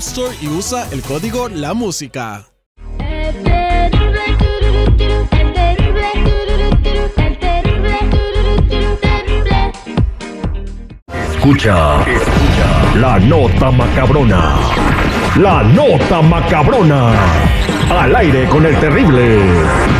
Store y usa el código La Música. Escucha, escucha la nota macabrona. La nota macabrona. Al aire con el terrible.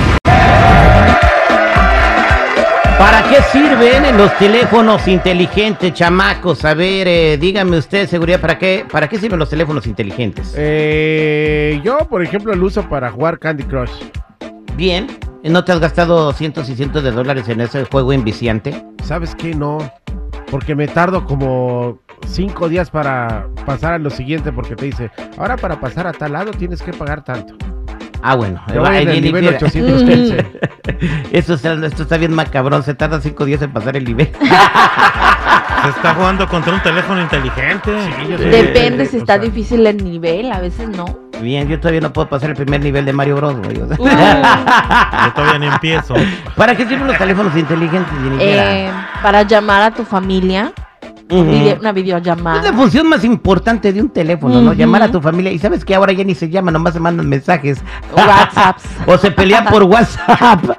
¿Para qué sirven los teléfonos inteligentes, chamacos? A ver, eh, dígame usted, seguridad, ¿para qué, ¿para qué sirven los teléfonos inteligentes? Eh, yo, por ejemplo, lo uso para jugar Candy Crush. Bien, ¿no te has gastado cientos y cientos de dólares en ese juego inviciante? ¿Sabes qué? No. Porque me tardo como cinco días para pasar a lo siguiente porque te dice, ahora para pasar a tal lado tienes que pagar tanto. Ah, bueno. Yo va, voy en ahí el viene, nivel mira. 815. Eso está, esto está bien macabrón, se tarda cinco días en pasar el nivel. Se está jugando contra un teléfono inteligente. Yo Depende si o está sea, difícil el nivel, a veces no. Bien, yo todavía no puedo pasar el primer nivel de Mario Bros. güey, o sea. Yo todavía no empiezo. ¿Para qué sirven los teléfonos inteligentes? Eh, para llamar a tu familia, Una Es la videollamada. función más importante de un teléfono, ¿no? Llamar a tu familia. Y sabes que ahora ya ni se llama, nomás se mandan mensajes. WhatsApps. o se pelean por WhatsApp.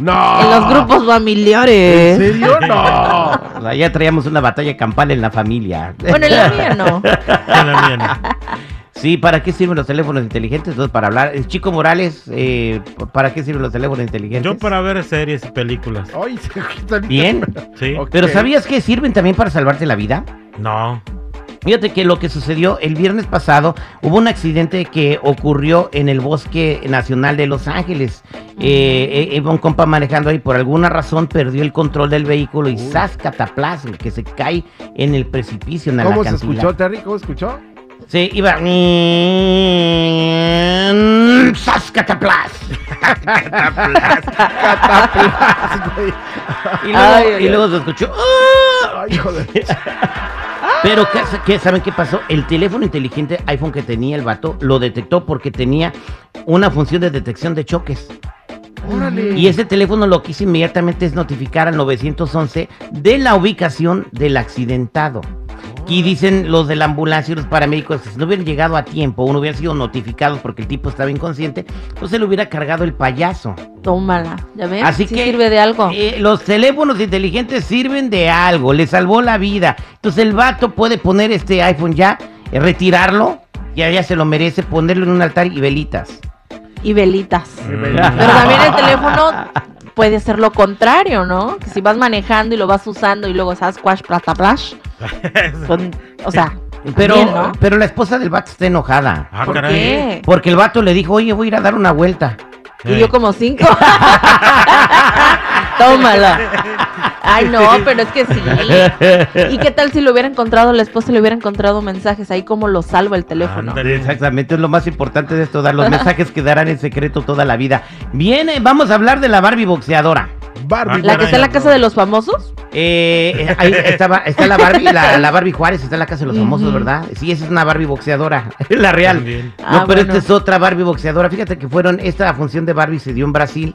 No. En los grupos ¿En familiares. serio? No. O sea, ya traíamos una batalla campal en la familia. Bueno, en la mía no. En la mía no. Sí, ¿para qué sirven los teléfonos inteligentes? Entonces, para hablar. Eh, Chico Morales, eh, ¿para qué sirven los teléfonos inteligentes? Yo para ver series y películas. Ay, se Bien. Sí. Pero ¿sabías que sirven también para salvarte la vida? No. Fíjate que lo que sucedió el viernes pasado, hubo un accidente que ocurrió en el Bosque Nacional de Los Ángeles. Eh, eh, iba un compa manejando ahí, por alguna razón perdió el control del vehículo y ¡zas! cataplas, que se cae en el precipicio, en ¿Cómo se acantilado. escuchó, Terry? ¿Cómo escuchó? Sí, iba... ¡Sas! cataplas! Cataplas, güey. Y luego, Ay, ay, y ay. luego se escuchó... ¡ah! Ay, hijo de- Pero, ¿qué, qué- saben qué pasó? El teléfono inteligente iPhone que tenía el vato lo detectó porque tenía una función de detección de choques. Órale. Y ese teléfono lo que hizo inmediatamente es notificar al 911 de la ubicación del accidentado. Y dicen los de la ambulancia y los paramédicos que si no hubieran llegado a tiempo o no hubieran sido notificados porque el tipo estaba inconsciente, pues se le hubiera cargado el payaso. Tómala. ¿Ya ves? Así Sí que sirve de algo. eh, los teléfonos inteligentes sirven de algo, le salvó la vida. Entonces el vato puede poner este iPhone ya, eh, retirarlo, ya, ya se lo merece, ponerlo en un altar y velitas. Y velitas. Mm. Pero también el teléfono puede ser lo contrario, ¿no? Que si vas manejando y lo vas usando y luego Sasquatch, plata, plash. son- o sea, Pero, bien, ¿no? pero la esposa del vato está enojada. Ah, ¿Por caray. qué? Porque el vato le dijo, oye, voy a ir a dar una vuelta. Y dio como cinco. Tómala. Ay, no, pero es que sí. ¿Y qué tal si lo hubiera encontrado la esposa, le hubiera encontrado mensajes ahí como lo salva el teléfono? Ándale. Exactamente, es lo más importante de esto, dar los mensajes que darán en secreto toda la vida. Bien, eh, vamos a hablar de la Barbie boxeadora. Barbie. ¿La que está en la casa de los famosos? Eh, eh, ahí estaba, está la Barbie, la, la Barbie Juárez, está en la casa de los famosos. ¿verdad? Sí, esa es una Barbie boxeadora, la real. También. No, Ah, pero bueno. esta es otra Barbie boxeadora. Fíjate que fueron, esta función de Barbie se dio en Brasil.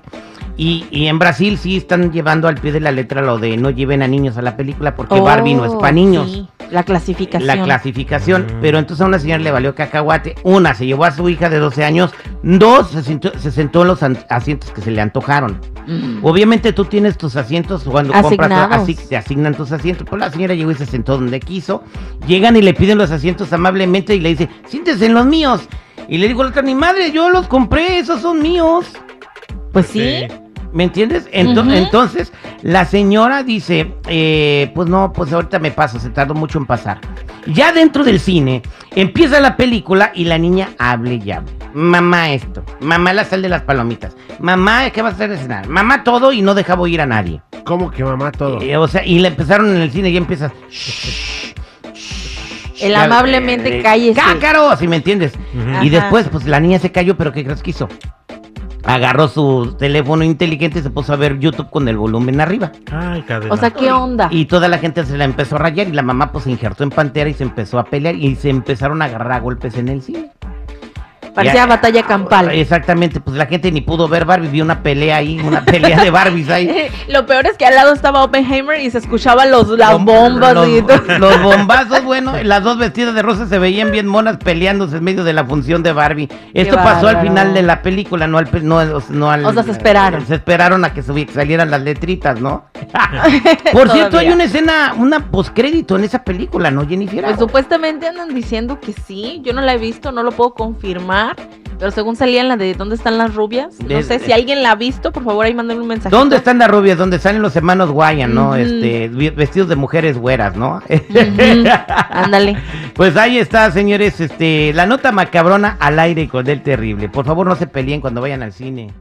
Y, y en Brasil sí están llevando al pie de la letra lo de no lleven a niños a la película porque Barbie no es Oh, para niños. sí. La clasificación. la clasificación, Mm. pero entonces a una señora le valió cacahuate. Una, se llevó a su hija de 12 años. Dos, se sentó, se sentó en los asientos que se le antojaron. Mm. Obviamente tú tienes tus asientos cuando compras, así te asignan tus asientos. Pues la señora llegó y se sentó donde quiso. Llegan y le piden los asientos amablemente y le dice, siéntese en los míos. Y le otra, ni madre, yo los compré, esos son míos. Pues sí. ¿Me entiendes? Ento-. Entonces, la señora dice, eh, pues no, pues ahorita me paso, se tardó mucho en pasar. Ya dentro del cine, empieza la película y la niña hable y hable. Mamá esto, mamá la sal de las palomitas, mamá, ¿qué vas a hacer de cenar? Mamá todo y no dejaba oír a nadie. ¿Cómo que mamá todo? Eh, o sea, y le empezaron en el cine y ya empieza... El Ya, amablemente eh, cállese. ¡Cácaro! Si me entiendes. Y después, pues la niña se cayó, pero ¿qué crees que hizo? Agarró su teléfono inteligente y se puso a ver YouTube con el volumen arriba. Ay, cadena. O sea, ¿qué onda? Y toda la gente se la empezó a rayar y la mamá pues se injertó en pantera y se empezó a pelear y se empezaron a agarrar a golpes en el cine. Parecía Ya- batalla campal. Exactamente, pues la gente ni pudo ver Barbie, vio una pelea ahí, una pelea de Barbies ahí. Lo peor es que al lado estaba Oppenheimer y se escuchaban los, las Los- bombas los, y todo. los bombazos, bueno, las dos vestidas de rosa se veían bien monas peleándose en medio de la función de Barbie. Esto pasó al final de la película, no al no, no al- O sea, se esperaron. Se esperaron a que salieran las letritas, ¿no? Por cierto, hay una escena, una postcrédito en esa película, ¿no, Jennifer? Pues supuestamente andan diciendo que sí, yo no la he visto, no lo puedo confirmar, pero según salía en la de ¿Dónde están las rubias? No De- sé si alguien la ha visto, por favor ahí mándenme un mensaje. ¿Dónde están las rubias? Donde salen los hermanos Guayan, ¿no? Este, vestidos de mujeres güeras, ¿no? Ándale. Pues ahí está, señores, este, la nota macabrona al aire con el terrible. Por favor, no se peleen cuando vayan al cine.